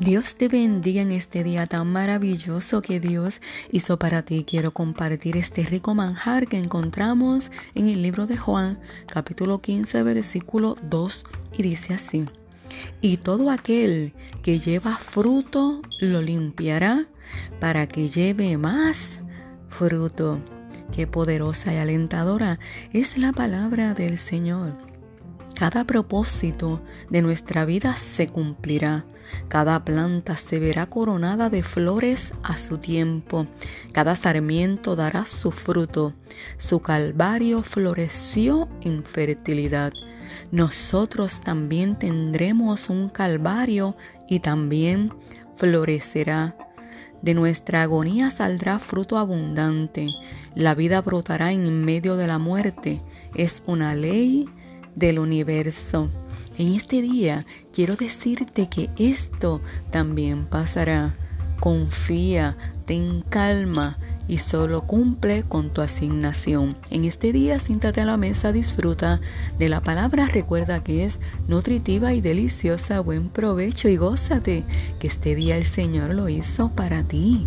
Dios te bendiga en este día tan maravilloso que Dios hizo para ti. Quiero compartir este rico manjar que encontramos en el libro de Juan, capítulo 15, versículo 2, y dice así. Y todo aquel que lleva fruto lo limpiará para que lleve más fruto. Qué poderosa y alentadora es la palabra del Señor. Cada propósito de nuestra vida se cumplirá. Cada planta se verá coronada de flores a su tiempo. Cada sarmiento dará su fruto. Su calvario floreció en fertilidad. Nosotros también tendremos un calvario y también florecerá. De nuestra agonía saldrá fruto abundante. La vida brotará en medio de la muerte. Es una ley del universo. En este día quiero decirte que esto también pasará. Confía, ten calma y solo cumple con tu asignación. En este día, siéntate a la mesa, disfruta de la palabra, recuerda que es nutritiva y deliciosa, buen provecho y gózate que este día el Señor lo hizo para ti.